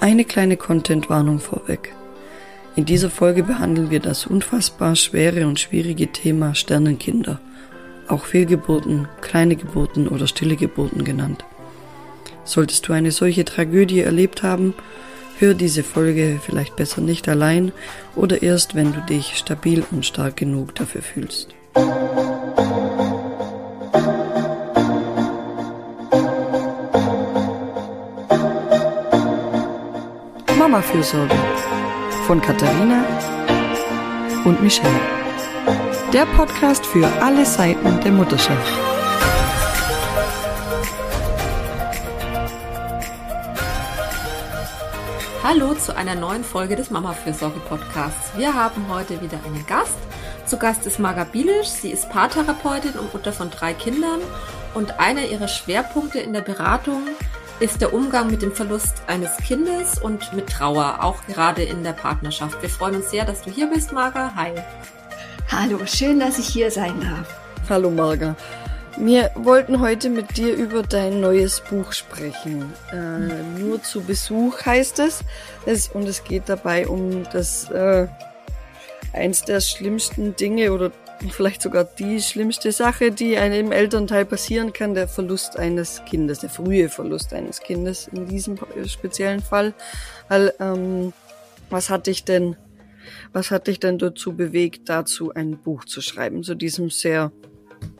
Eine kleine Content-Warnung vorweg. In dieser Folge behandeln wir das unfassbar schwere und schwierige Thema Sternenkinder, auch Fehlgeburten, kleine Geburten oder stille Geburten genannt. Solltest du eine solche Tragödie erlebt haben, hör diese Folge vielleicht besser nicht allein oder erst, wenn du dich stabil und stark genug dafür fühlst. Mama-Fürsorge von Katharina und Michelle. Der Podcast für alle Seiten der Mutterschaft. Hallo zu einer neuen Folge des Mama-Fürsorge-Podcasts. Wir haben heute wieder einen Gast. Zu Gast ist Marga Bielisch. Sie ist Paartherapeutin und Mutter von drei Kindern. Und einer ihrer Schwerpunkte in der Beratung ist der Umgang mit dem Verlust eines Kindes und mit Trauer, auch gerade in der Partnerschaft. Wir freuen uns sehr, dass du hier bist, Marga. Hi. Hallo, schön, dass ich hier sein darf. Hallo Marga. Wir wollten heute mit dir über dein neues Buch sprechen. Äh, nur zu Besuch heißt es. es. Und es geht dabei um das äh, eins der schlimmsten Dinge oder vielleicht sogar die schlimmste Sache, die einem Elternteil passieren kann, der Verlust eines Kindes, der frühe Verlust eines Kindes in diesem speziellen Fall. Weil, ähm, was hat dich denn, was hat dich denn dazu bewegt, dazu ein Buch zu schreiben, zu diesem sehr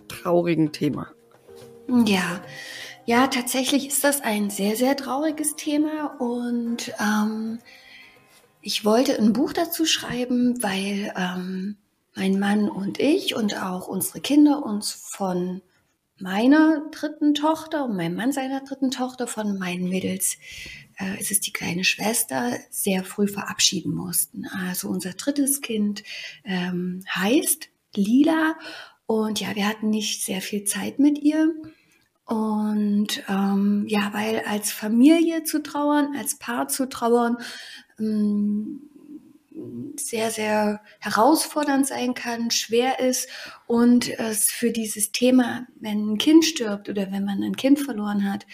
traurigen Thema? Ja, ja, tatsächlich ist das ein sehr, sehr trauriges Thema und ähm, ich wollte ein Buch dazu schreiben, weil ähm, mein Mann und ich und auch unsere Kinder uns von meiner dritten Tochter und meinem Mann seiner dritten Tochter, von meinen Mädels, äh, es ist die kleine Schwester, sehr früh verabschieden mussten. Also unser drittes Kind ähm, heißt Lila und ja, wir hatten nicht sehr viel Zeit mit ihr. Und ähm, ja, weil als Familie zu trauern, als Paar zu trauern, ähm, sehr, sehr herausfordernd sein kann, schwer ist und es für dieses Thema, wenn ein Kind stirbt oder wenn man ein Kind verloren hat,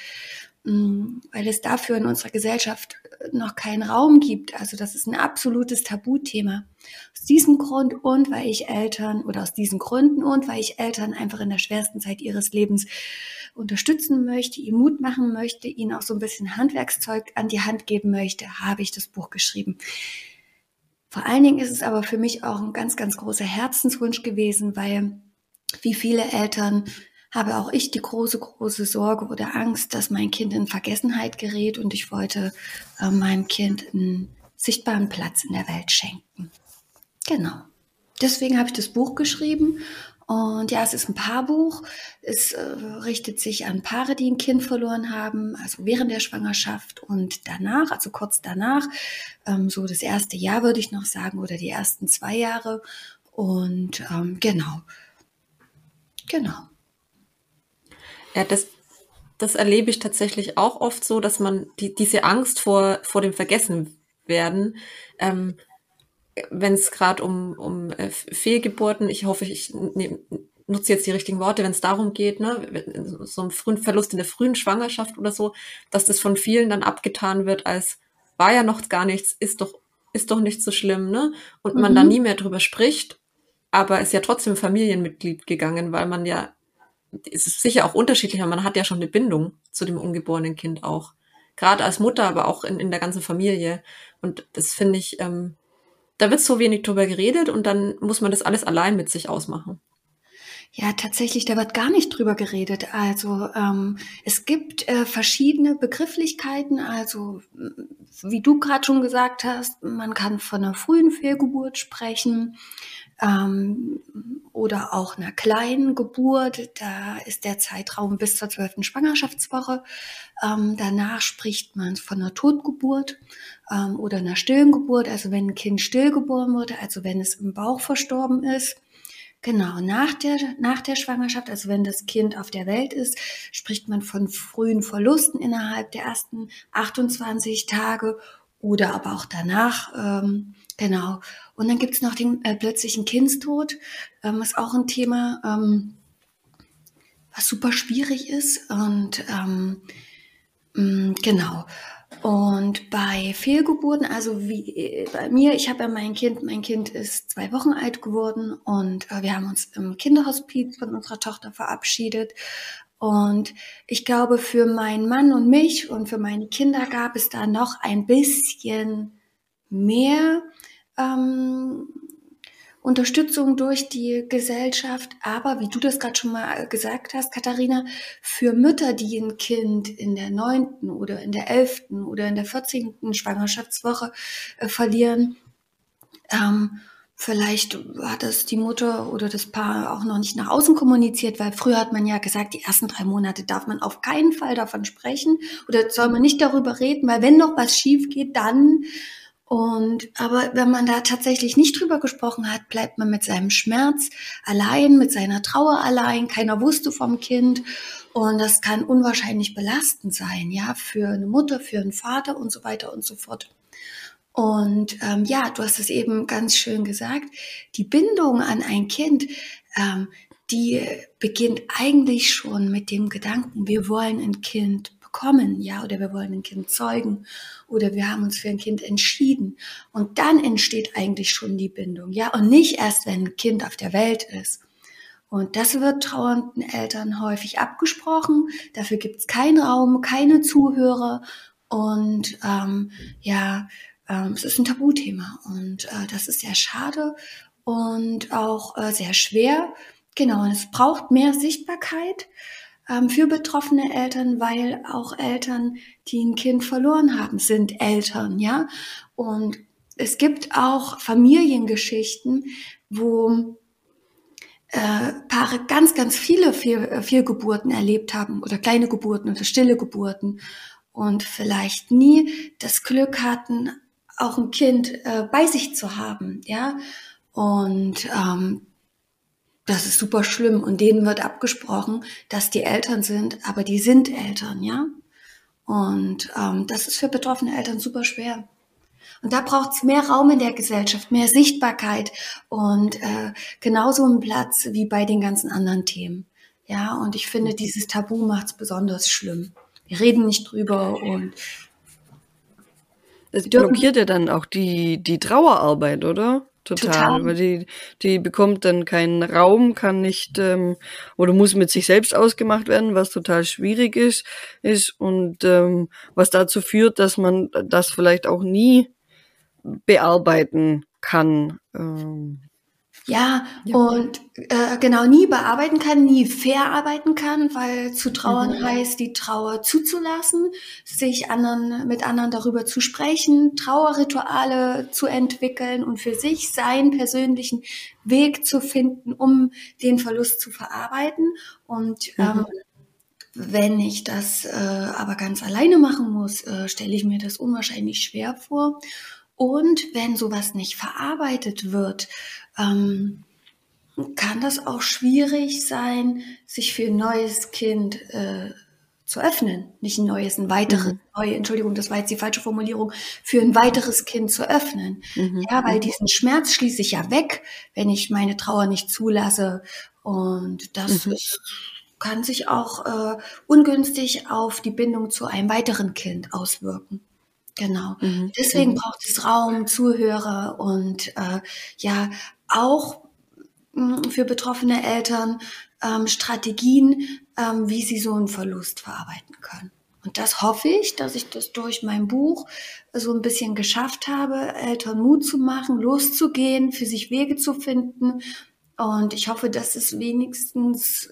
mm, weil es dafür in unserer Gesellschaft noch keinen Raum gibt. Also das ist ein absolutes Tabuthema. Aus diesem Grund und weil ich Eltern oder aus diesen Gründen und weil ich Eltern einfach in der schwersten Zeit ihres Lebens unterstützen möchte, ihnen Mut machen möchte, ihnen auch so ein bisschen Handwerkszeug an die Hand geben möchte, habe ich das Buch geschrieben. Vor allen Dingen ist es aber für mich auch ein ganz, ganz großer Herzenswunsch gewesen, weil wie viele Eltern habe auch ich die große, große Sorge oder Angst, dass mein Kind in Vergessenheit gerät und ich wollte äh, meinem Kind einen sichtbaren Platz in der Welt schenken. Genau. Deswegen habe ich das Buch geschrieben und ja, es ist ein Paarbuch. Es äh, richtet sich an Paare, die ein Kind verloren haben, also während der Schwangerschaft und danach, also kurz danach. Ähm, so das erste Jahr würde ich noch sagen oder die ersten zwei Jahre. Und ähm, genau. Genau. Ja, das, das erlebe ich tatsächlich auch oft so, dass man die, diese Angst vor, vor dem Vergessen werden, ähm, wenn es gerade um, um äh, Fehlgeburten, ich hoffe, ich ne, nutze jetzt die richtigen Worte, wenn es darum geht, ne, so ein frühen Verlust in der frühen Schwangerschaft oder so, dass das von vielen dann abgetan wird als war ja noch gar nichts, ist doch ist doch nicht so schlimm, ne? Und man mhm. da nie mehr drüber spricht, aber ist ja trotzdem Familienmitglied gegangen, weil man ja es ist sicher auch unterschiedlich, aber man hat ja schon eine Bindung zu dem ungeborenen Kind auch. Gerade als Mutter, aber auch in, in der ganzen Familie. Und das finde ich, ähm, da wird so wenig drüber geredet und dann muss man das alles allein mit sich ausmachen. Ja, tatsächlich, da wird gar nicht drüber geredet. Also ähm, es gibt äh, verschiedene Begrifflichkeiten. Also wie du gerade schon gesagt hast, man kann von einer frühen Fehlgeburt sprechen ähm, oder auch einer kleinen Geburt. Da ist der Zeitraum bis zur zwölften Schwangerschaftswoche. Ähm, danach spricht man von einer Totgeburt ähm, oder einer stillen Geburt, also wenn ein Kind stillgeboren wurde, also wenn es im Bauch verstorben ist. Genau, nach der, nach der Schwangerschaft, also wenn das Kind auf der Welt ist, spricht man von frühen Verlusten innerhalb der ersten 28 Tage oder aber auch danach. Ähm, genau. Und dann gibt's noch den äh, plötzlichen Kindstod, ähm, ist auch ein Thema, ähm, was super schwierig ist. Und ähm, mh, mm, genau. Und Und bei Fehlgeburten, also wie äh, bei mir, ich habe ja mein Kind, mein Kind ist zwei Wochen alt geworden und äh, wir haben uns im Kinderhospiz von unserer Tochter verabschiedet. Und ich glaube, für meinen Mann und mich und für meine Kinder gab es da noch ein bisschen mehr ähm, Unterstützung durch die Gesellschaft, aber wie du das gerade schon mal gesagt hast, Katharina, für Mütter, die ein Kind in der neunten oder in der elften oder in der vierzehnten Schwangerschaftswoche äh, verlieren, ähm, Vielleicht hat es die Mutter oder das Paar auch noch nicht nach außen kommuniziert, weil früher hat man ja gesagt, die ersten drei Monate darf man auf keinen Fall davon sprechen oder soll man nicht darüber reden, weil wenn noch was schief geht, dann und aber wenn man da tatsächlich nicht drüber gesprochen hat, bleibt man mit seinem Schmerz allein, mit seiner Trauer allein. Keiner wusste vom Kind und das kann unwahrscheinlich belastend sein, ja, für eine Mutter, für einen Vater und so weiter und so fort. Und ähm, ja, du hast es eben ganz schön gesagt, die Bindung an ein Kind, ähm, die beginnt eigentlich schon mit dem Gedanken, wir wollen ein Kind bekommen, ja, oder wir wollen ein Kind zeugen oder wir haben uns für ein Kind entschieden. Und dann entsteht eigentlich schon die Bindung, ja, und nicht erst, wenn ein Kind auf der Welt ist. Und das wird trauernden Eltern häufig abgesprochen. Dafür gibt es keinen Raum, keine Zuhörer. Und ähm, ja, ähm, es ist ein Tabuthema. Und äh, das ist sehr schade und auch äh, sehr schwer. Genau, und es braucht mehr Sichtbarkeit ähm, für betroffene Eltern, weil auch Eltern, die ein Kind verloren haben, sind Eltern, ja. Und es gibt auch Familiengeschichten, wo äh, Paare ganz, ganz viele Fehl, Fehlgeburten erlebt haben oder kleine Geburten oder stille Geburten und vielleicht nie das Glück hatten, auch ein Kind äh, bei sich zu haben, ja. Und ähm, das ist super schlimm und denen wird abgesprochen, dass die Eltern sind, aber die sind Eltern, ja. Und ähm, das ist für betroffene Eltern super schwer. Und da braucht es mehr Raum in der Gesellschaft, mehr Sichtbarkeit und äh, genauso einen Platz wie bei den ganzen anderen Themen. Ja, und ich finde, dieses Tabu macht es besonders schlimm. Wir reden nicht drüber und es blockiert ja dann auch die, die Trauerarbeit, oder? Total, Total. weil die, die bekommt dann keinen Raum, kann nicht ähm, oder muss mit sich selbst ausgemacht werden, was total schwierig ist, ist und ähm, was dazu führt, dass man das vielleicht auch nie bearbeiten kann. Ähm, ja, ja. und äh, genau nie bearbeiten kann, nie verarbeiten kann, weil zu trauern mhm. heißt, die Trauer zuzulassen, sich anderen mit anderen darüber zu sprechen, Trauerrituale zu entwickeln und für sich seinen persönlichen Weg zu finden, um den Verlust zu verarbeiten. Und mhm. ähm, wenn ich das äh, aber ganz alleine machen muss, äh, stelle ich mir das unwahrscheinlich schwer vor. Und wenn sowas nicht verarbeitet wird, ähm, kann das auch schwierig sein, sich für ein neues Kind äh, zu öffnen. Nicht ein neues, ein weiteres, mhm. neue, Entschuldigung, das war jetzt die falsche Formulierung, für ein weiteres Kind zu öffnen. Mhm. Ja, weil diesen Schmerz schließe ich ja weg, wenn ich meine Trauer nicht zulasse. Und das mhm. ist, kann sich auch äh, ungünstig auf die Bindung zu einem weiteren Kind auswirken. Genau. Mhm. Deswegen mhm. braucht es Raum, Zuhörer und äh, ja auch mh, hm, für betroffene Eltern ähm, Strategien, ähm, wie sie so einen Verlust verarbeiten können. Und das hoffe ich, dass ich das durch mein Buch so ein bisschen geschafft habe, Eltern Mut zu machen, loszugehen, für sich Wege zu finden. Und ich hoffe, dass es wenigstens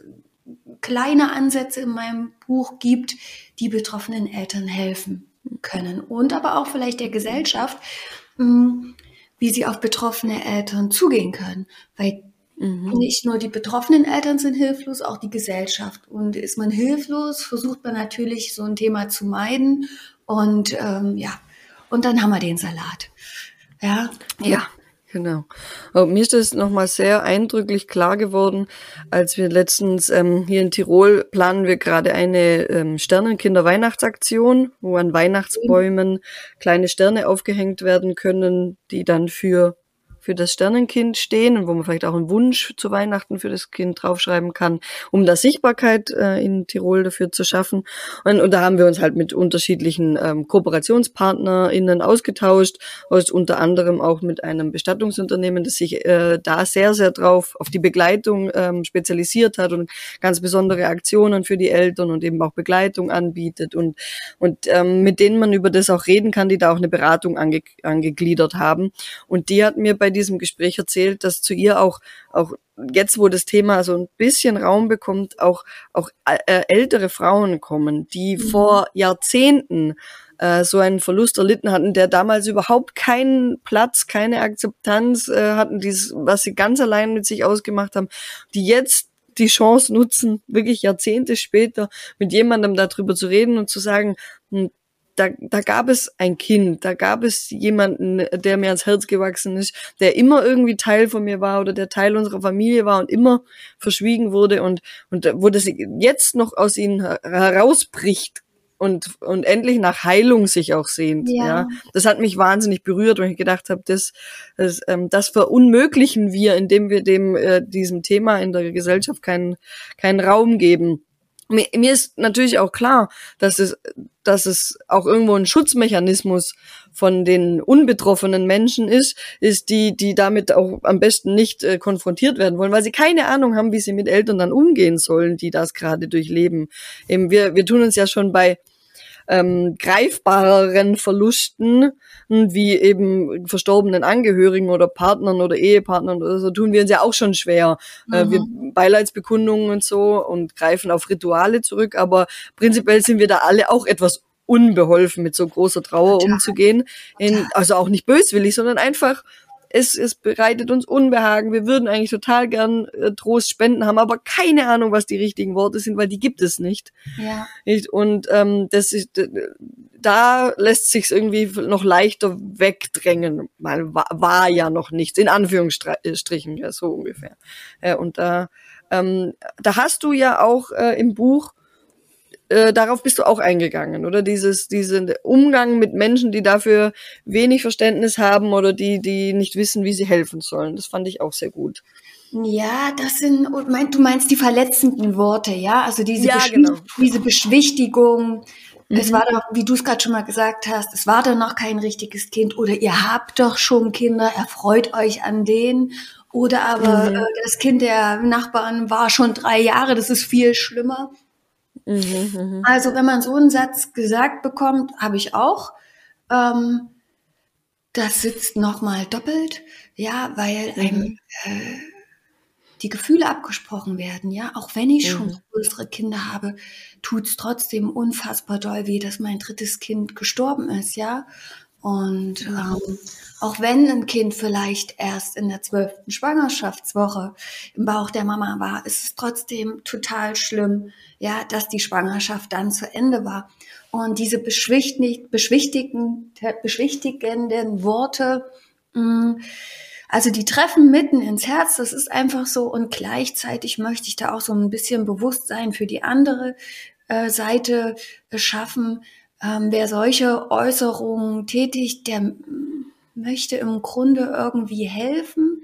kleine Ansätze in meinem Buch gibt, die betroffenen Eltern helfen können und aber auch vielleicht der Gesellschaft, hm, wie sie auf betroffene Eltern zugehen können. Weil mhm. nicht nur die betroffenen Eltern sind hilflos, auch die Gesellschaft. Und ist man hilflos, versucht man natürlich so ein Thema zu meiden. Und ähm, ja, und dann haben wir den Salat. Ja, ja. Genau. Aber mir ist das nochmal sehr eindrücklich klar geworden, als wir letztens ähm, hier in Tirol planen wir gerade eine ähm, Sternenkinder-Weihnachtsaktion, wo an Weihnachtsbäumen kleine Sterne aufgehängt werden können, die dann für für das Sternenkind stehen und wo man vielleicht auch einen Wunsch zu Weihnachten für das Kind draufschreiben kann, um da Sichtbarkeit äh, in Tirol dafür zu schaffen. Und, und, da haben wir uns halt mit unterschiedlichen ähm, KooperationspartnerInnen ausgetauscht, aus unter anderem auch mit einem Bestattungsunternehmen, das sich äh, da sehr, sehr drauf auf die Begleitung ähm, spezialisiert hat und ganz besondere Aktionen für die Eltern und eben auch Begleitung anbietet und, und ähm, mit denen man über das auch reden kann, die da auch eine Beratung ange angegliedert haben. Und die hat mir bei diesem Gespräch erzählt, dass zu ihr auch, auch jetzt, wo das Thema so ein bisschen Raum bekommt, auch, auch äh, ältere Frauen kommen, die mhm. vor Jahrzehnten äh, so einen Verlust erlitten hatten, der damals überhaupt keinen Platz, keine Akzeptanz äh, hatten, dieses, was sie ganz allein mit sich ausgemacht haben, die jetzt die Chance nutzen, wirklich Jahrzehnte später mit jemandem darüber zu reden und zu sagen, hm, da, da gab es ein Kind, da gab es jemanden, der mir ans Herz gewachsen ist, der immer irgendwie Teil von mir war oder der Teil unserer Familie war und immer verschwiegen wurde und, und wo das jetzt noch aus ihnen herausbricht, und, und endlich nach Heilung sich auch sehnt. Ja. ja. Das hat mich wahnsinnig berührt, weil ich gedacht habe, das, das, ähm, das verunmöglichen wir, indem wir dem äh, diesem Thema in der Gesellschaft keinen keinen Raum geben. Mir, mir ist natürlich auch klar, dass es, dass es auch irgendwo ein Schutzmechanismus von den unbetroffenen Menschen ist, ist die, die damit auch am besten nicht äh, konfrontiert werden wollen, weil sie keine Ahnung haben, wie sie mit Eltern dann umgehen sollen, die das gerade durchleben. Eben wir, wir tun uns ja schon bei ähm, greifbareren Verlusten, hm, wie eben verstorbenen Angehörigen oder Partnern oder Ehepartnern oder so, tun wir uns ja auch schon schwer. Mhm. Äh, wir mhm. Beileidsbekundungen und so und greifen auf Rituale zurück, aber prinzipiell sind wir da alle auch etwas unbeholfen, mit so großer Trauer umzugehen. In, also auch nicht böswillig, sondern einfach es, es bereitet uns Unbehagen, wir würden eigentlich total gern äh, Trost spenden, haben aber keine Ahnung, was die richtigen Worte sind, weil die gibt es nicht. Ja. Und ähm, das ist, da lässt sich irgendwie noch leichter wegdrängen. Mal war, war ja noch nichts, in Anführungsstrichen, ja, so ungefähr. Ja, und da, ähm, da hast du ja auch äh, im Buch äh, darauf bist du auch eingegangen, oder? Dieses, diesen Umgang mit Menschen, die dafür wenig Verständnis haben oder die, die nicht wissen, wie sie helfen sollen. Das fand ich auch sehr gut. Ja, das sind, du meinst die verletzenden Worte, ja? Also diese, ja, genau. diese Beschwichtigung. Mhm. Es war doch, wie du es gerade schon mal gesagt hast, es war doch noch kein richtiges Kind oder ihr habt doch schon Kinder, erfreut euch an denen. Oder aber mhm. äh, das Kind der Nachbarn war schon drei Jahre, das ist viel schlimmer. Mhm, mhm, also wenn man so einen Satz gesagt bekommt, habe ich auch. Ähm, das sitzt nochmal doppelt, ja, weil mhm. einem äh, die Gefühle abgesprochen werden, ja. Auch wenn ich schon mhm. größere Kinder habe, tut's trotzdem unfassbar doll weh, dass mein drittes Kind gestorben ist, ja. Und ähm, auch wenn ein Kind vielleicht erst in der zwölften Schwangerschaftswoche im Bauch der Mama war, ist es trotzdem total schlimm, ja, dass die Schwangerschaft dann zu Ende war. Und diese beschwichtigenden, beschwichtigenden Worte, mh, mm, also die treffen mitten ins Herz, das ist einfach so. Und gleichzeitig möchte ich da auch so ein bisschen Bewusstsein für die andere äh, Seite schaffen, ähm, wer solche Äußerungen tätigt, der möchte im Grunde irgendwie helfen.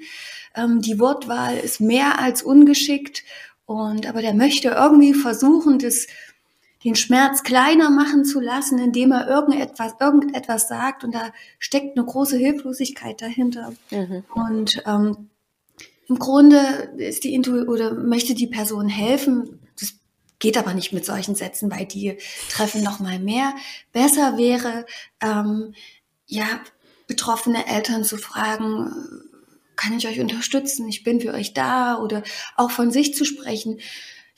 Ähm, die Wortwahl ist mehr als ungeschickt und aber der möchte irgendwie versuchen, das den Schmerz kleiner machen zu lassen, indem er irgendetwas, irgendetwas sagt und da steckt eine große Hilflosigkeit dahinter. Mhm. Und ähm, im Grunde ist die Intu oder möchte die Person helfen, Geht aber nicht mit solchen Sätzen, weil die treffen noch mal mehr. Besser wäre, ähm, ja, betroffene Eltern zu fragen, kann ich euch unterstützen? Ich bin für euch da oder auch von sich zu sprechen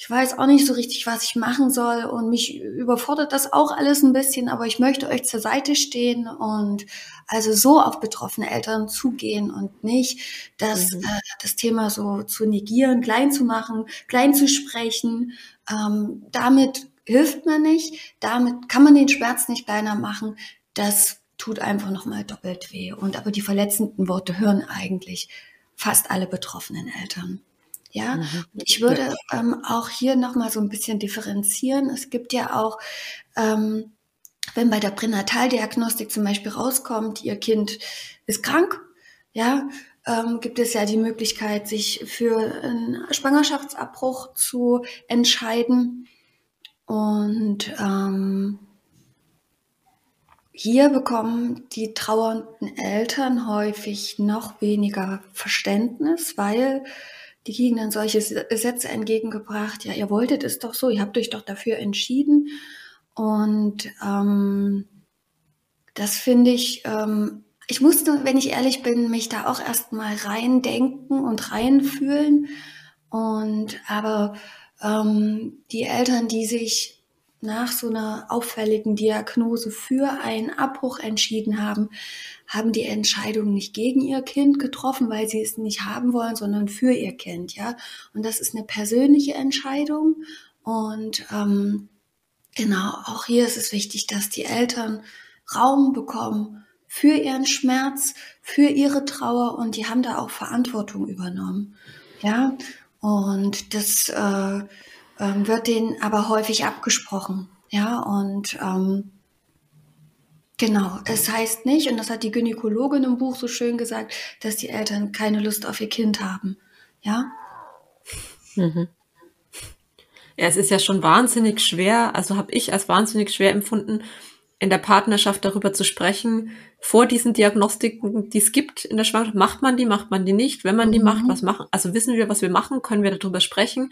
ich weiß auch nicht so richtig, was ich machen soll und mich überfordert das auch alles ein bisschen, aber ich möchte euch zur Seite stehen und also so auf betroffene Eltern zugehen und nicht das, mhm. äh, das Thema so zu negieren, klein zu machen, klein zu sprechen. Ähm, damit hilft man nicht, damit kann man den Schmerz nicht kleiner machen. Das tut einfach nochmal doppelt weh. Und aber die verletzenden Worte hören eigentlich fast alle betroffenen Eltern. Ja, mhm. ich würde ähm, auch hier nochmal so ein bisschen differenzieren. Es gibt ja auch, ähm, wenn bei der Pränataldiagnostik zum Beispiel rauskommt, ihr Kind ist krank, ja, ähm, gibt es ja die Möglichkeit, sich für einen Schwangerschaftsabbruch zu entscheiden. Und ähm, hier bekommen die trauernden Eltern häufig noch weniger Verständnis, weil die dann solche Sätze entgegengebracht, ja, ihr wolltet es doch so, ihr habt euch doch dafür entschieden. Und ähm, das finde ich, ähm, ich musste, wenn ich ehrlich bin, mich da auch erstmal reindenken und reinfühlen. Und aber ähm, die Eltern, die sich nach so einer auffälligen Diagnose für einen Abbruch entschieden haben, haben die Entscheidung nicht gegen ihr Kind getroffen, weil sie es nicht haben wollen, sondern für ihr Kind, ja. Und das ist eine persönliche Entscheidung. Und ähm, genau, auch hier ist es wichtig, dass die Eltern Raum bekommen für ihren Schmerz, für ihre Trauer und die haben da auch Verantwortung übernommen, ja. Und das äh, ähm, wird denen aber häufig abgesprochen. Ja, und ähm, genau, es heißt nicht, und das hat die Gynäkologin im Buch so schön gesagt, dass die Eltern keine Lust auf ihr Kind haben. Ja. Mhm. Ja, es ist ja schon wahnsinnig schwer, also habe ich als wahnsinnig schwer empfunden, in der Partnerschaft darüber zu sprechen, vor diesen Diagnostiken, die es gibt in der Schwangerschaft, macht man die, macht man die nicht, wenn man die mhm. macht, was machen, also wissen wir, was wir machen, können wir darüber sprechen.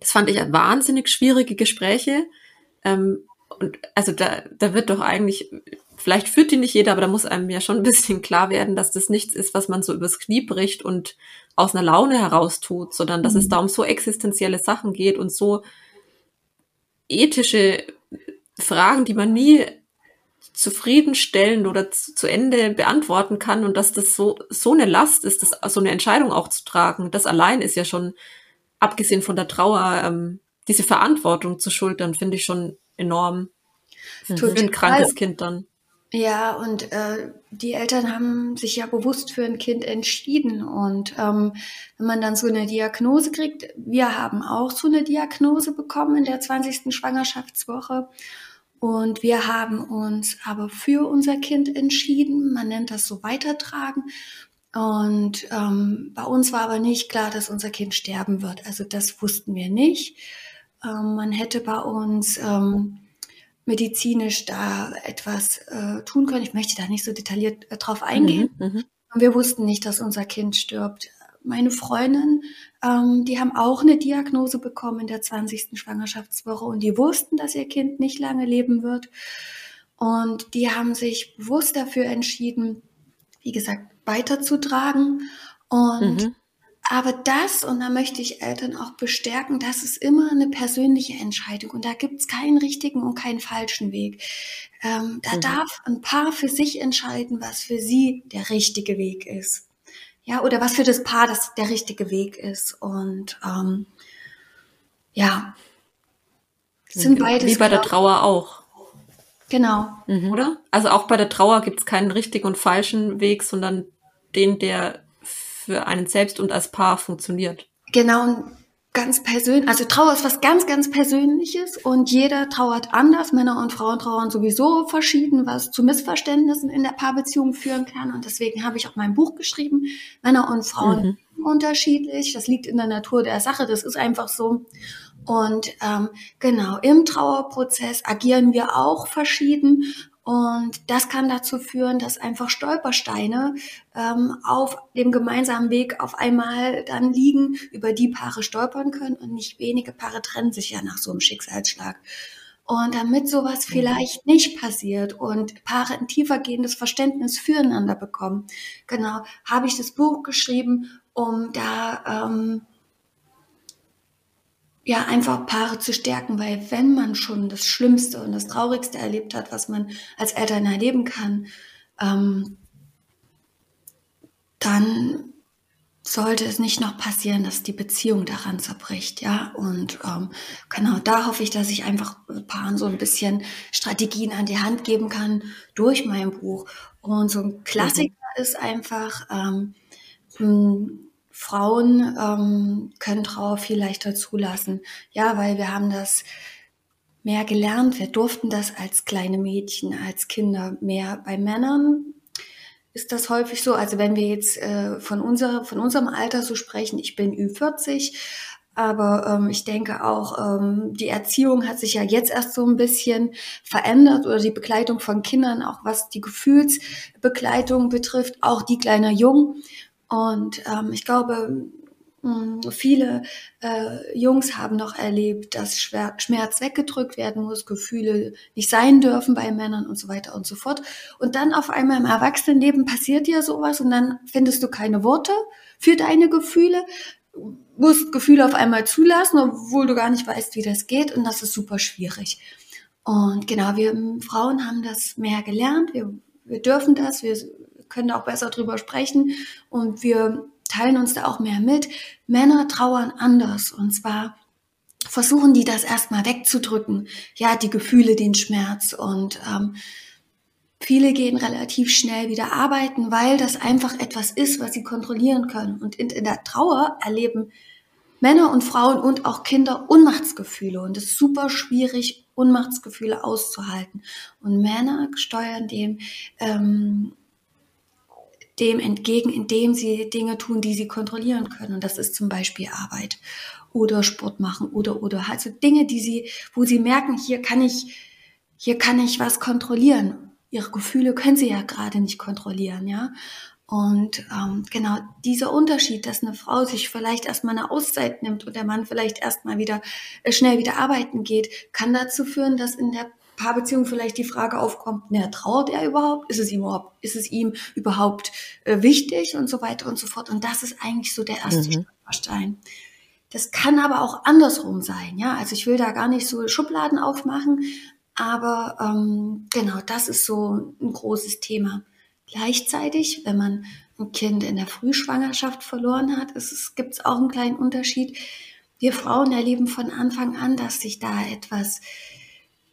Das fand ich wahnsinnig schwierige Gespräche. Ähm, und also da, da wird doch eigentlich, vielleicht führt die nicht jeder, aber da muss einem ja schon ein bisschen klar werden, dass das nichts ist, was man so übers Knie bricht und aus einer Laune heraus tut, sondern dass mhm. es da um so existenzielle Sachen geht und so ethische Fragen, die man nie zufriedenstellend oder zu, zu, Ende beantworten kann und dass das so, so eine Last ist, das, so eine Entscheidung auch zu tragen. Das allein ist ja schon abgesehen von der Trauer, ähm, diese Verantwortung zu schultern, finde ich schon enorm. Für ein krankes Kind dann. Ja, und äh, die Eltern haben sich ja bewusst für ein Kind entschieden. Und ähm, wenn man dann so eine Diagnose kriegt, wir haben auch so eine Diagnose bekommen in der 20. Schwangerschaftswoche. Und wir haben uns aber für unser Kind entschieden. Man nennt das so weitertragen. Und ähm, bei uns war aber nicht klar, dass unser Kind sterben wird. Also das wussten wir nicht. Ähm, man hätte bei uns ähm, medizinisch da etwas äh, tun können. Ich möchte da nicht so detailliert äh, drauf eingehen. Mhm, mhm. Und wir wussten nicht, dass unser Kind stirbt. Meine Freundin, ähm, die haben auch eine Diagnose bekommen in der 20. Schwangerschaftswoche und die wussten, dass ihr Kind nicht lange leben wird. Und die haben sich bewusst dafür entschieden, wie gesagt, weiterzutragen. Und mhm. aber das, und da möchte ich Eltern auch bestärken, das ist immer eine persönliche Entscheidung und da gibt es keinen richtigen und keinen falschen Weg. Ähm, da mhm. darf ein Paar für sich entscheiden, was für sie der richtige Weg ist. Ja, oder was für das Paar das der richtige Weg ist. Und ähm, ja, sind beides. Wie bei der Trauer auch. Genau. Mhm. Oder? Also auch bei der Trauer gibt es keinen richtigen und falschen Weg, sondern den, der für einen selbst und als Paar funktioniert. Genau, und ganz persönlich, also Trauer ist was ganz, ganz Persönliches und jeder trauert anders. Männer und Frauen trauern sowieso verschieden, was zu Missverständnissen in der Paarbeziehung führen kann. Und deswegen habe ich auch mein Buch geschrieben. Männer und Frauen mhm. Unterschiedlich. Das liegt in der Natur der Sache. Das ist einfach so. Und ähm, genau, im Trauerprozess agieren wir auch verschieden und das kann dazu führen, dass einfach Stolpersteine ähm, auf dem gemeinsamen Weg auf einmal dann liegen, über die Paare stolpern können und nicht wenige Paare trennen sich ja nach so einem Schicksalsschlag. Und damit sowas mhm. vielleicht nicht passiert und Paare ein tiefergehendes Verständnis füreinander bekommen, genau, habe ich das Buch geschrieben, um da ähm, ja, einfach Paare zu stärken, weil wenn man schon das Schlimmste und das Traurigste erlebt hat, was man als Eltern erleben kann, ähm, dann sollte es nicht noch passieren, dass die Beziehung daran zerbricht, ja. Und ähm, genau, da hoffe ich, dass ich einfach Paaren so ein bisschen Strategien an die Hand geben kann durch mein Buch. Und so ein Klassiker mhm. ist einfach, ähm, Frauen ähm, können Trauer viel leichter zulassen. Ja, weil wir haben das mehr gelernt. Wir durften das als kleine Mädchen, als Kinder mehr. Bei Männern ist das häufig so. Also wenn wir jetzt äh, von, unser, von unserem Alter so sprechen, ich bin Ü40, aber ähm, ich denke auch, ähm, die Erziehung hat sich ja jetzt erst so ein bisschen verändert oder die Begleitung von Kindern, auch was die Gefühlsbegleitung betrifft, auch die kleiner Jung. Und ähm, ich glaube, mh, viele äh, Jungs haben noch erlebt, dass Schmerz weggedrückt werden muss, Gefühle nicht sein dürfen bei Männern und so weiter und so fort. Und dann auf einmal im Erwachsenenleben passiert dir sowas und dann findest du keine Worte für deine Gefühle musst Gefühle auf einmal zulassen, obwohl du gar nicht weißt, wie das geht. Und das ist super schwierig. Und genau, wir Frauen haben das mehr gelernt. Wir, wir dürfen das. Wir können auch besser drüber sprechen. Und wir teilen uns da auch mehr mit. Männer trauern anders. Und zwar versuchen die das erstmal wegzudrücken. Ja, die Gefühle, den Schmerz. Und ähm, Viele gehen relativ schnell wieder arbeiten, weil das einfach etwas ist, was sie kontrollieren können. Und in, in der Trauer erleben Männer und Frauen und auch Kinder Unmachtsgefühle. Und es ist super schwierig, Unmachtsgefühle auszuhalten. Und Männer steuern dem, ähm, dem entgegen, indem sie Dinge tun, die sie kontrollieren können. Und das ist zum Beispiel Arbeit oder Sport machen oder, oder. Also Dinge, die sie, wo sie merken, hier kann ich, hier kann ich was kontrollieren ihre Gefühle können sie ja gerade nicht kontrollieren, ja. Und ähm, genau dieser Unterschied, dass eine Frau sich vielleicht erstmal eine Auszeit nimmt und der Mann vielleicht erstmal wieder äh, schnell wieder arbeiten geht, kann dazu führen, dass in der Paarbeziehung vielleicht die Frage aufkommt, na, trauert er überhaupt? Ist es ihm überhaupt, ist es ihm überhaupt äh, wichtig und so weiter und so fort? Und das ist eigentlich so der erste mhm. Stolperstein. Das kann aber auch andersrum sein, ja. Also ich will da gar nicht so Schubladen aufmachen, aber ähm, genau, das ist so ein großes Thema. Gleichzeitig, wenn man ein Kind in der Frühschwangerschaft verloren hat, gibt es auch einen kleinen Unterschied. Wir Frauen erleben von Anfang an, dass sich da etwas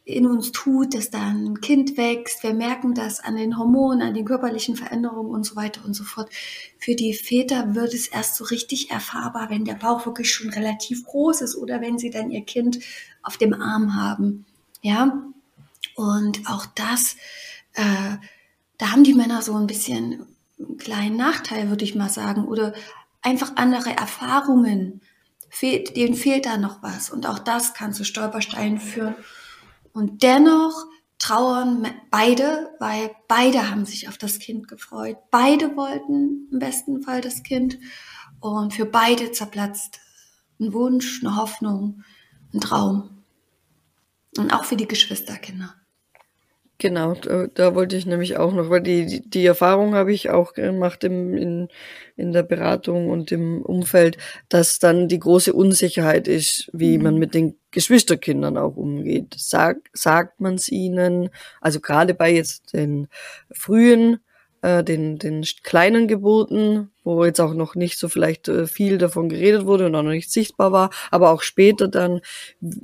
in uns tut, dass da ein Kind wächst. Wir merken das an den Hormonen, an den körperlichen Veränderungen und so weiter und so fort. Für die Väter wird es erst so richtig erfahrbar, wenn der Bauch wirklich schon relativ groß ist oder wenn sie dann ihr Kind auf dem Arm haben. Ja, und auch das, äh, da haben die Männer so ein bisschen einen kleinen Nachteil, würde ich mal sagen, oder einfach andere Erfahrungen. Fehlt, denen fehlt da noch was. Und auch das kann zu Stolpersteinen führen. Und dennoch trauern beide, weil beide haben sich auf das Kind gefreut. Beide wollten im besten Fall das Kind. Und für beide zerplatzt ein Wunsch, eine Hoffnung, ein Traum. Und auch für die Geschwisterkinder. Genau, da, da, wollte ich nämlich auch noch, weil die, die, die Erfahrung habe ich auch gemacht im, in, in der Beratung und im Umfeld, dass dann die große Unsicherheit ist, wie mhm. man mit den Geschwisterkindern auch umgeht. Sag, sagt man es ihnen, also gerade bei jetzt den frühen, äh, den, den kleinen Geburten, wo jetzt auch noch nicht so vielleicht äh, viel davon geredet wurde und auch noch nicht sichtbar war, aber auch später dann,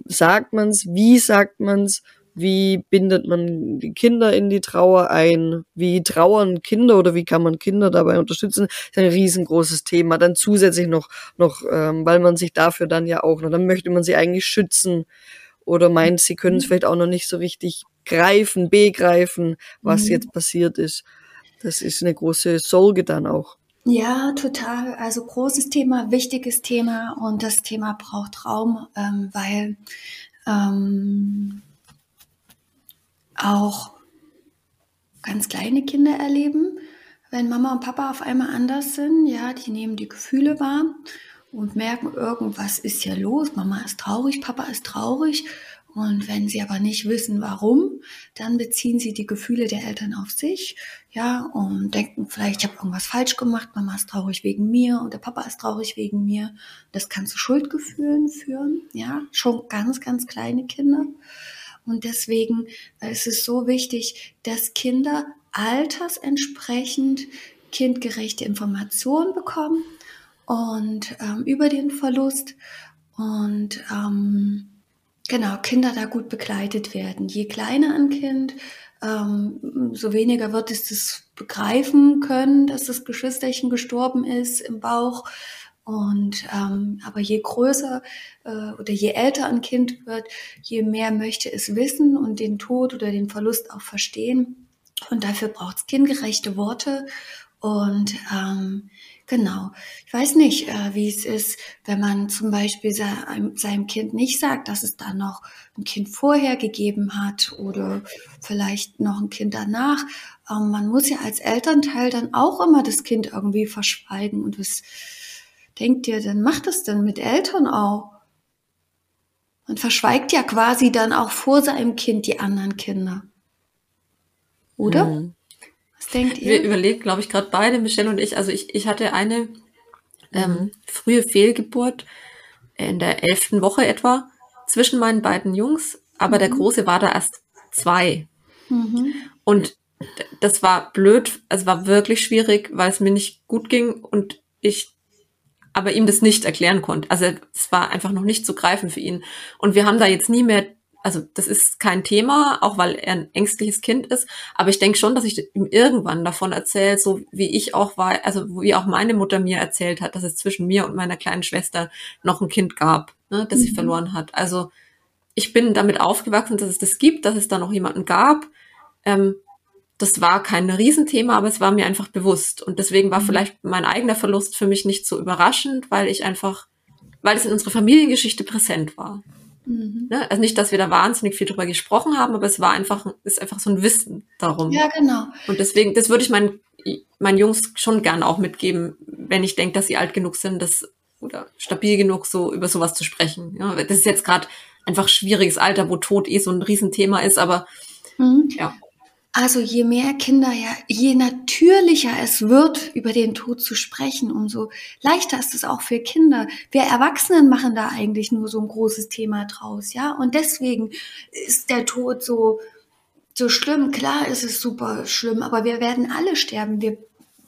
sagt man es, wie sagt man es, wie bindet man die Kinder in die Trauer ein? Wie trauern Kinder oder wie kann man Kinder dabei unterstützen? Das ist ein riesengroßes Thema. Dann zusätzlich noch, noch, ähm, weil man sich dafür dann ja auch noch, dann möchte man sie eigentlich schützen oder meint, sie können es mhm. vielleicht auch noch nicht so richtig greifen, begreifen, was mhm. jetzt passiert ist. Das ist eine große Sorge dann auch. Ja, total. Also großes Thema, wichtiges Thema und das Thema braucht Raum, ähm, weil ähm, auch ganz kleine Kinder erleben, wenn Mama und Papa auf einmal anders sind. Ja, die nehmen die Gefühle wahr und merken, irgendwas ist ja los. Mama ist traurig, Papa ist traurig. Und wenn sie aber nicht wissen, warum, dann beziehen sie die Gefühle der Eltern auf sich, ja, und denken vielleicht, ich habe irgendwas falsch gemacht, Mama ist traurig wegen mir und der Papa ist traurig wegen mir. Das kann zu Schuldgefühlen führen, ja, schon ganz, ganz kleine Kinder. Und deswegen ist es so wichtig, dass Kinder altersentsprechend kindgerechte Informationen bekommen und ähm, über den Verlust und ähm, genau Kinder da gut begleitet werden. Je kleiner ein Kind, ähm, so weniger wird es das begreifen können, dass das Geschwisterchen gestorben ist im Bauch. Und ähm, aber je größer äh, oder je älter ein Kind wird, je mehr möchte es wissen und den Tod oder den Verlust auch verstehen. Und dafür braucht es kindgerechte Worte. Und ähm, genau, ich weiß nicht, äh, wie es ist, wenn man zum Beispiel seinem, seinem Kind nicht sagt, dass es da noch ein Kind vorher gegeben hat oder vielleicht noch ein Kind danach. Ähm, man muss ja als Elternteil dann auch immer das Kind irgendwie verschweigen. Und was denkt ihr denn, macht das denn mit Eltern auch? Man verschweigt ja quasi dann auch vor seinem Kind die anderen Kinder. Oder? Mhm. Was denkt ihr? Wir überlegen, glaube ich, gerade beide, Michelle und ich. Also ich, ich hatte eine ähm, mhm. frühe Fehlgeburt in der elften Woche etwa zwischen meinen beiden Jungs, aber mhm. der Große war da erst zwei. Mhm. Und das war blöd, es war wirklich schwierig, weil es mir nicht gut ging und ich aber ihm das nicht erklären konnte. Also es war einfach noch nicht zu greifen für ihn. Und wir haben da jetzt nie mehr, also das ist kein Thema, auch weil er ein ängstliches Kind ist. Aber ich denke schon, dass ich ihm irgendwann davon erzähle, so wie ich auch war, also wie auch meine Mutter mir erzählt hat, dass es zwischen mir und meiner kleinen Schwester noch ein Kind gab, ne, das mhm. sie verloren hat. Also ich bin damit aufgewachsen, dass es das gibt, dass es da noch jemanden gab. Ähm, das war kein Riesenthema, aber es war mir einfach bewusst. Und deswegen war mhm. vielleicht mein eigener Verlust für mich nicht so überraschend, weil ich einfach, weil es in unserer Familiengeschichte präsent war. Mhm. Ne? Also nicht, dass wir da wahnsinnig viel drüber gesprochen haben, aber es war einfach, ist einfach so ein Wissen darum. Ja, genau. Und deswegen, das würde ich meinen, meinen Jungs schon gern auch mitgeben, wenn ich denke, dass sie alt genug sind, das oder stabil genug, so über sowas zu sprechen. Ja, das ist jetzt gerade einfach schwieriges Alter, wo Tod eh so ein Riesenthema ist, aber mhm. ja. Also je mehr Kinder, ja, je natürlicher es wird, über den Tod zu sprechen, umso leichter ist es auch für Kinder. Wir Erwachsenen machen da eigentlich nur so ein großes Thema draus, ja. Und deswegen ist der Tod so, so schlimm. Klar ist es super schlimm, aber wir werden alle sterben. Wir,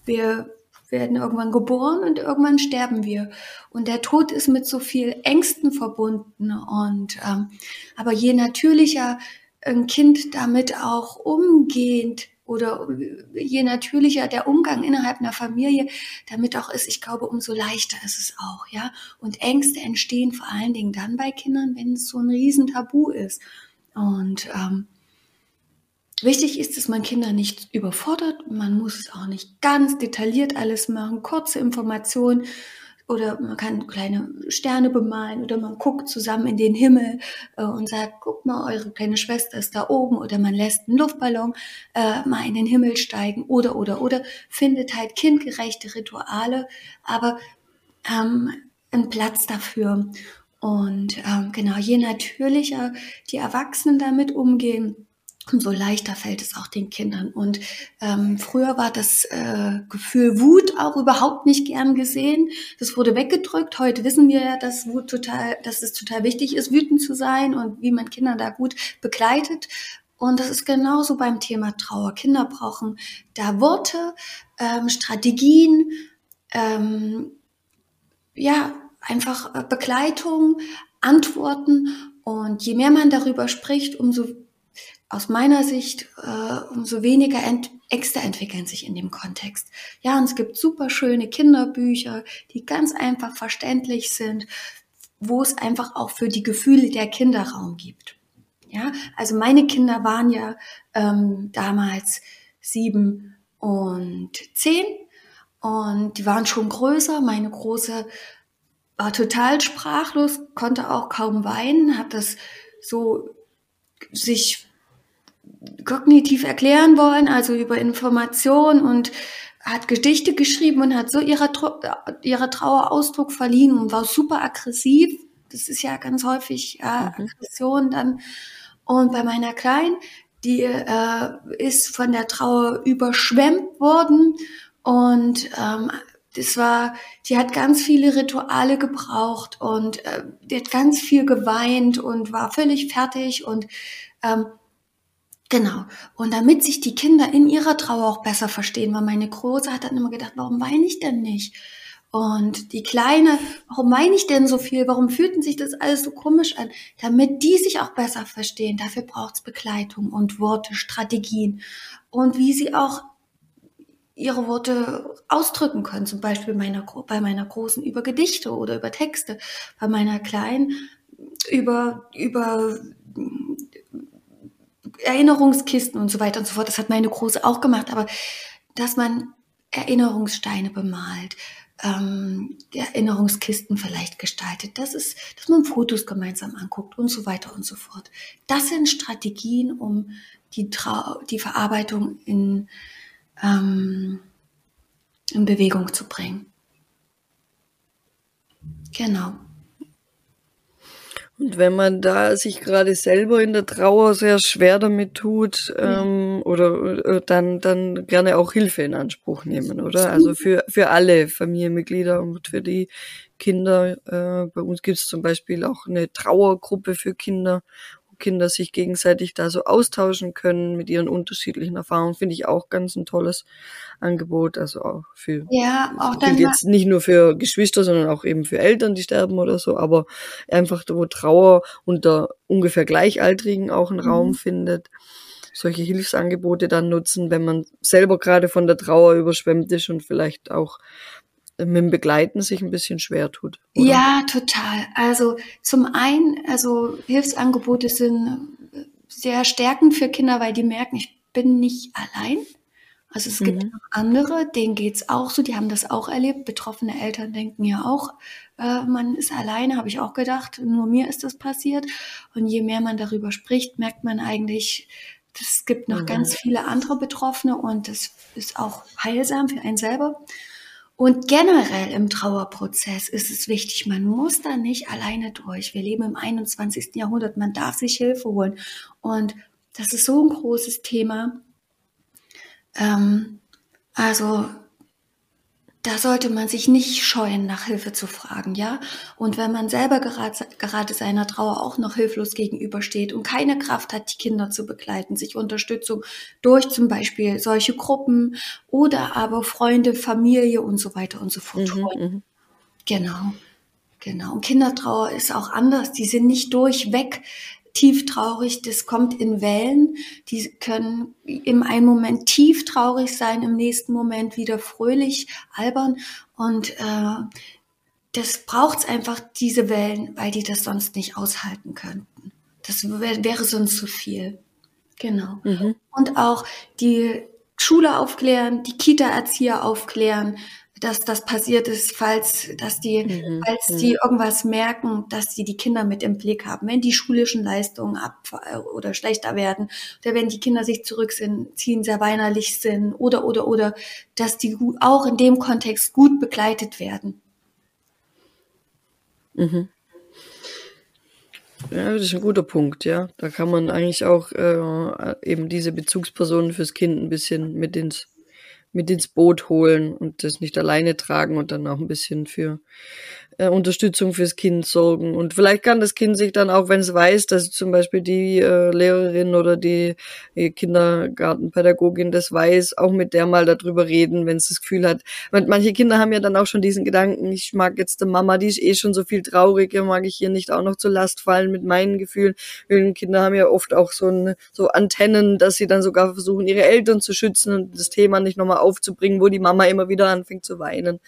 wir werden irgendwann geboren und irgendwann sterben wir. Und der Tod ist mit so viel Ängsten verbunden. Und ähm, aber je natürlicher ein Kind damit auch umgehend oder je natürlicher der Umgang innerhalb einer Familie damit auch ist, ich glaube, umso leichter ist es auch, ja. Und Ängste entstehen vor allen Dingen dann bei Kindern, wenn es so ein Riesentabu ist. Und ähm, wichtig ist, dass man Kinder nicht überfordert. Man muss es auch nicht ganz detailliert alles machen. Kurze Informationen oder man kann kleine Sterne bemalen oder man guckt zusammen in den Himmel äh, und sagt, guck mal, eure kleine Schwester ist da oben oder man lässt einen Luftballon äh, mal in den Himmel steigen oder oder oder findet halt kindgerechte Rituale, aber ähm, einen Platz dafür. Und ähm, genau, je natürlicher die Erwachsenen damit umgehen, umso leichter fällt es auch den Kindern. Und ähm, früher war das äh, Gefühl Wut auch überhaupt nicht gern gesehen. Das wurde weggedrückt. Heute wissen wir ja, dass Wut total, dass es total wichtig ist, wütend zu sein und wie man Kinder da gut begleitet. Und das ist genauso beim Thema Trauer. Kinder brauchen da Worte, ähm, Strategien, ähm, ja, einfach äh, Begleitung, Antworten. Und je mehr man darüber spricht, umso aus meiner Sicht, äh, umso weniger Ent Ängste entwickeln sich in dem Kontext. Ja, und es gibt super schöne Kinderbücher, die ganz einfach verständlich sind, wo es einfach auch für die Gefühle der Kinder Raum gibt. Ja, also meine Kinder waren ja ähm, damals sieben und zehn und die waren schon größer. Meine große war total sprachlos, konnte auch kaum weinen, hat das so sich kognitiv erklären wollen, also über Information und hat Gedichte geschrieben und hat so ihrer, ihrer Trauer Ausdruck verliehen und war super aggressiv. Das ist ja ganz häufig ja, mhm. Aggression dann. Und bei meiner Kleinen, die äh, ist von der Trauer überschwemmt worden und ähm, das war, die hat ganz viele Rituale gebraucht und äh, die hat ganz viel geweint und war völlig fertig und ähm, Genau. Und damit sich die Kinder in ihrer Trauer auch besser verstehen, weil meine Große hat dann immer gedacht, warum weine ich denn nicht? Und die Kleine, warum weine ich denn so viel? Warum fühlt sich das alles so komisch an? Damit die sich auch besser verstehen, dafür braucht es Begleitung und Worte, Strategien und wie sie auch ihre Worte ausdrücken können. Zum Beispiel meiner, bei meiner Großen über Gedichte oder über Texte, bei meiner Kleinen über, über Erinnerungskisten und so weiter und so fort. Das hat meine Große auch gemacht, aber dass man Erinnerungssteine bemalt, ähm, Erinnerungskisten vielleicht gestaltet, das ist, dass man Fotos gemeinsam anguckt und so weiter und so fort. Das sind Strategien, um die, Trau die Verarbeitung in, ähm, in Bewegung zu bringen. Genau. Und wenn man da sich gerade selber in der Trauer sehr schwer damit tut, ähm, oder äh, dann, dann gerne auch Hilfe in Anspruch nehmen, oder? Also für, für alle Familienmitglieder und für die Kinder. Äh, bei uns gibt es zum Beispiel auch eine Trauergruppe für Kinder Kinder sich gegenseitig da so austauschen können mit ihren unterschiedlichen Erfahrungen, finde ich auch ganz ein tolles Angebot. Also auch für ja, auch dann jetzt nicht nur für Geschwister, sondern auch eben für Eltern, die sterben oder so, aber einfach wo Trauer unter ungefähr Gleichaltrigen auch einen mhm. Raum findet solche Hilfsangebote dann nutzen, wenn man selber gerade von der Trauer überschwemmt ist und vielleicht auch mit dem Begleiten sich ein bisschen schwer tut. Oder? Ja, total. Also zum einen, also Hilfsangebote sind sehr stärkend für Kinder, weil die merken, ich bin nicht allein. Also es gibt mhm. noch andere, denen geht's auch so, die haben das auch erlebt. Betroffene Eltern denken ja auch, äh, man ist alleine, habe ich auch gedacht, nur mir ist das passiert. Und je mehr man darüber spricht, merkt man eigentlich, es gibt noch mhm. ganz viele andere Betroffene und das ist auch heilsam für einen selber. Und generell im Trauerprozess ist es wichtig, man muss da nicht alleine durch. Wir leben im 21. Jahrhundert, man darf sich Hilfe holen. Und das ist so ein großes Thema. Ähm, also da sollte man sich nicht scheuen, nach Hilfe zu fragen, ja. Und wenn man selber gerade, gerade seiner Trauer auch noch hilflos gegenübersteht und keine Kraft hat, die Kinder zu begleiten, sich Unterstützung durch zum Beispiel solche Gruppen oder aber Freunde, Familie und so weiter und so fort mhm, mhm. Genau. Genau. Und Kindertrauer ist auch anders. Die sind nicht durchweg tief traurig, das kommt in Wellen. Die können im einen Moment tief traurig sein, im nächsten Moment wieder fröhlich, albern. Und äh, das braucht einfach diese Wellen, weil die das sonst nicht aushalten könnten. Das wär, wäre sonst zu viel. Genau. Mhm. Und auch die Schule aufklären, die Kita-Erzieher aufklären, dass das passiert ist, falls, dass die, mhm. falls mhm. die irgendwas merken, dass sie die Kinder mit im Blick haben. Wenn die schulischen Leistungen ab oder schlechter werden, oder wenn die Kinder sich zurückziehen, sehr weinerlich sind, oder, oder, oder, dass die auch in dem Kontext gut begleitet werden. Mhm. Ja, das ist ein guter Punkt, ja. Da kann man eigentlich auch äh, eben diese Bezugspersonen fürs Kind ein bisschen mit ins mit ins Boot holen und das nicht alleine tragen und dann auch ein bisschen für äh, Unterstützung fürs Kind sorgen. Und vielleicht kann das Kind sich dann auch, wenn es weiß, dass zum Beispiel die äh, Lehrerin oder die, die Kindergartenpädagogin das weiß, auch mit der mal darüber reden, wenn es das Gefühl hat. Manche Kinder haben ja dann auch schon diesen Gedanken, ich mag jetzt die Mama, die ist eh schon so viel trauriger, mag ich hier nicht auch noch zur Last fallen mit meinen Gefühlen. Und Kinder haben ja oft auch so, ein, so Antennen, dass sie dann sogar versuchen, ihre Eltern zu schützen und das Thema nicht nochmal aufzubringen, wo die Mama immer wieder anfängt zu weinen.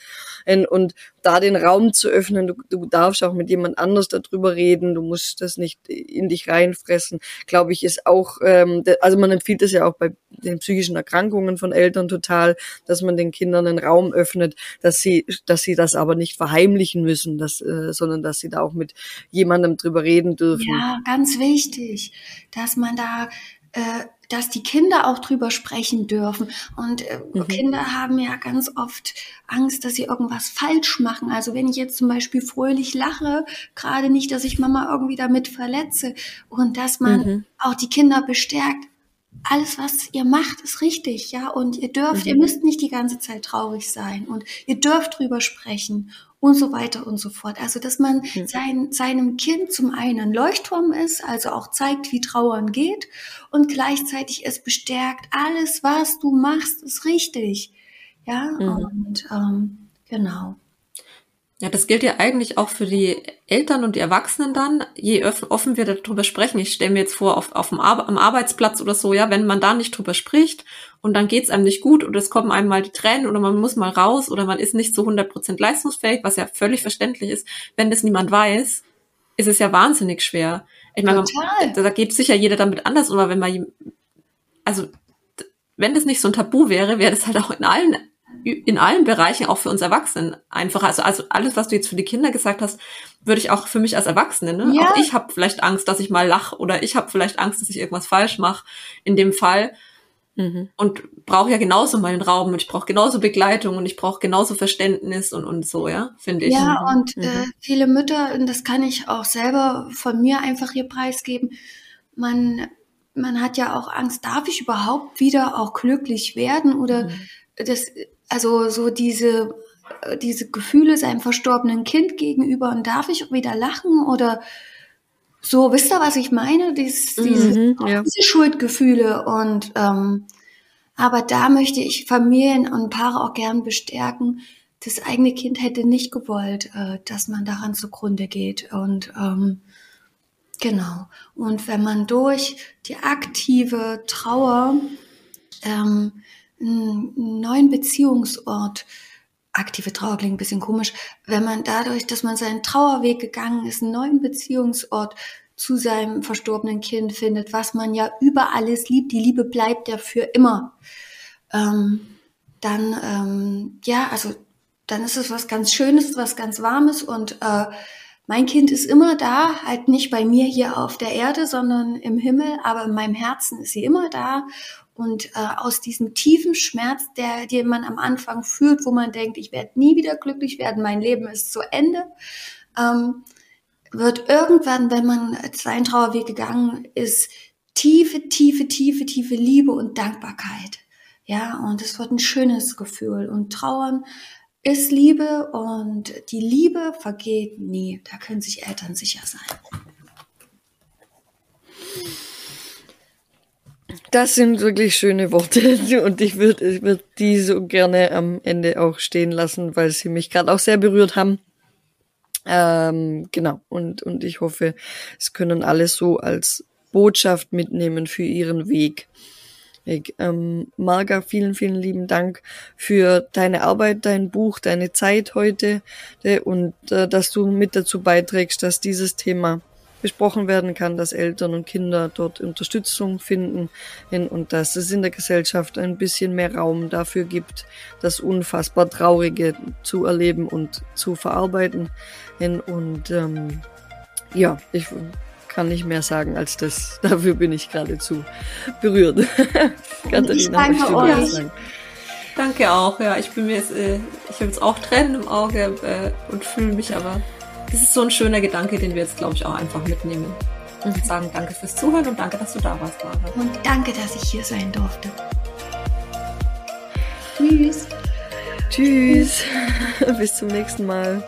Und da den Raum zu öffnen. Du, du darfst auch mit jemand anders darüber reden. Du musst das nicht in dich reinfressen. Glaube ich, ist auch, ähm, also man empfiehlt es ja auch bei den psychischen Erkrankungen von Eltern total, dass man den Kindern einen Raum öffnet, dass sie, dass sie das aber nicht verheimlichen müssen, dass, äh, sondern dass sie da auch mit jemandem drüber reden dürfen. Ja, ganz wichtig, dass man da äh, dass die Kinder auch drüber sprechen dürfen. Und äh, mhm. Kinder haben ja ganz oft Angst, dass sie irgendwas falsch machen. Also wenn ich jetzt zum Beispiel fröhlich lache, gerade nicht, dass ich Mama irgendwie damit verletze und dass man mhm. auch die Kinder bestärkt. Alles, was ihr macht, ist richtig, ja. Und ihr dürft, mhm. ihr müsst nicht die ganze Zeit traurig sein und ihr dürft drüber sprechen und so weiter und so fort. Also, dass man mhm. sein, seinem Kind zum einen Leuchtturm ist, also auch zeigt, wie Trauern geht und gleichzeitig es bestärkt, alles, was du machst, ist richtig. Ja, mhm. und ähm, genau. Ja, das gilt ja eigentlich auch für die Eltern und die Erwachsenen dann. Je offen wir darüber sprechen, ich stelle mir jetzt vor, auf, auf dem Ar am Arbeitsplatz oder so, ja, wenn man da nicht drüber spricht und dann geht's einem nicht gut oder es kommen einem mal die Tränen oder man muss mal raus oder man ist nicht so 100% leistungsfähig, was ja völlig verständlich ist, wenn das niemand weiß, ist es ja wahnsinnig schwer. Ich meine, da, da geht sicher jeder damit anders, aber wenn man, also wenn das nicht so ein Tabu wäre, wäre das halt auch in allen in allen Bereichen, auch für uns Erwachsenen, einfacher. Also, also alles, was du jetzt für die Kinder gesagt hast, würde ich auch für mich als Erwachsene. Ne? Ja. Auch ich habe vielleicht Angst, dass ich mal lach oder ich habe vielleicht Angst, dass ich irgendwas falsch mache. In dem Fall mhm. und brauche ja genauso meinen Raum und ich brauche genauso Begleitung und ich brauche genauso Verständnis und und so, ja, finde ich. Ja, mhm. und äh, mhm. viele Mütter, und das kann ich auch selber von mir einfach hier preisgeben. Man man hat ja auch Angst, darf ich überhaupt wieder auch glücklich werden oder mhm. das also so diese, äh, diese Gefühle seinem verstorbenen Kind gegenüber und darf ich wieder lachen oder so, wisst ihr, was ich meine? Dies, diese, mhm, ja. diese Schuldgefühle und ähm, aber da möchte ich Familien und Paare auch gern bestärken. Das eigene Kind hätte nicht gewollt, äh, dass man daran zugrunde geht. Und ähm, genau. Und wenn man durch die aktive Trauer ähm, einen neuen Beziehungsort. Aktive Trauer klingt ein bisschen komisch. Wenn man dadurch, dass man seinen Trauerweg gegangen ist, einen neuen Beziehungsort zu seinem verstorbenen Kind findet, was man ja über alles liebt, die Liebe bleibt ja für immer. Ähm, dann, ähm, ja, also dann ist es was ganz Schönes, was ganz Warmes und äh, mein Kind ist immer da, halt nicht bei mir hier auf der Erde, sondern im Himmel, aber in meinem Herzen ist sie immer da und äh, aus diesem tiefen Schmerz, der, den man am Anfang fühlt, wo man denkt, ich werde nie wieder glücklich werden, mein Leben ist zu Ende, ähm, wird irgendwann, wenn man seinen Trauerweg gegangen ist, tiefe, tiefe, tiefe, tiefe Liebe und Dankbarkeit. Ja, und es wird ein schönes Gefühl. Und Trauern ist Liebe und die Liebe vergeht nie. Da können sich Eltern sicher sein. Das sind wirklich schöne Worte und ich würde ich würd die so gerne am Ende auch stehen lassen, weil sie mich gerade auch sehr berührt haben. Ähm, genau, und, und ich hoffe, es können alle so als Botschaft mitnehmen für ihren Weg. Ich, ähm, Marga, vielen, vielen lieben Dank für deine Arbeit, dein Buch, deine Zeit heute äh, und äh, dass du mit dazu beiträgst, dass dieses Thema besprochen werden kann, dass Eltern und Kinder dort Unterstützung finden und dass es in der Gesellschaft ein bisschen mehr Raum dafür gibt, das unfassbar Traurige zu erleben und zu verarbeiten. Und ähm, ja, ich kann nicht mehr sagen als das. Dafür bin ich geradezu berührt. Katharina, ich danke euch. Sagen. Danke auch, ja. Ich bin mir jetzt, äh, ich habe jetzt auch Tränen im Auge äh, und fühle mich aber das ist so ein schöner Gedanke, den wir jetzt, glaube ich, auch einfach mitnehmen. Und sagen danke fürs Zuhören und danke, dass du da warst, Mara. Und danke, dass ich hier sein durfte. Tschüss. Tschüss. Bis zum nächsten Mal.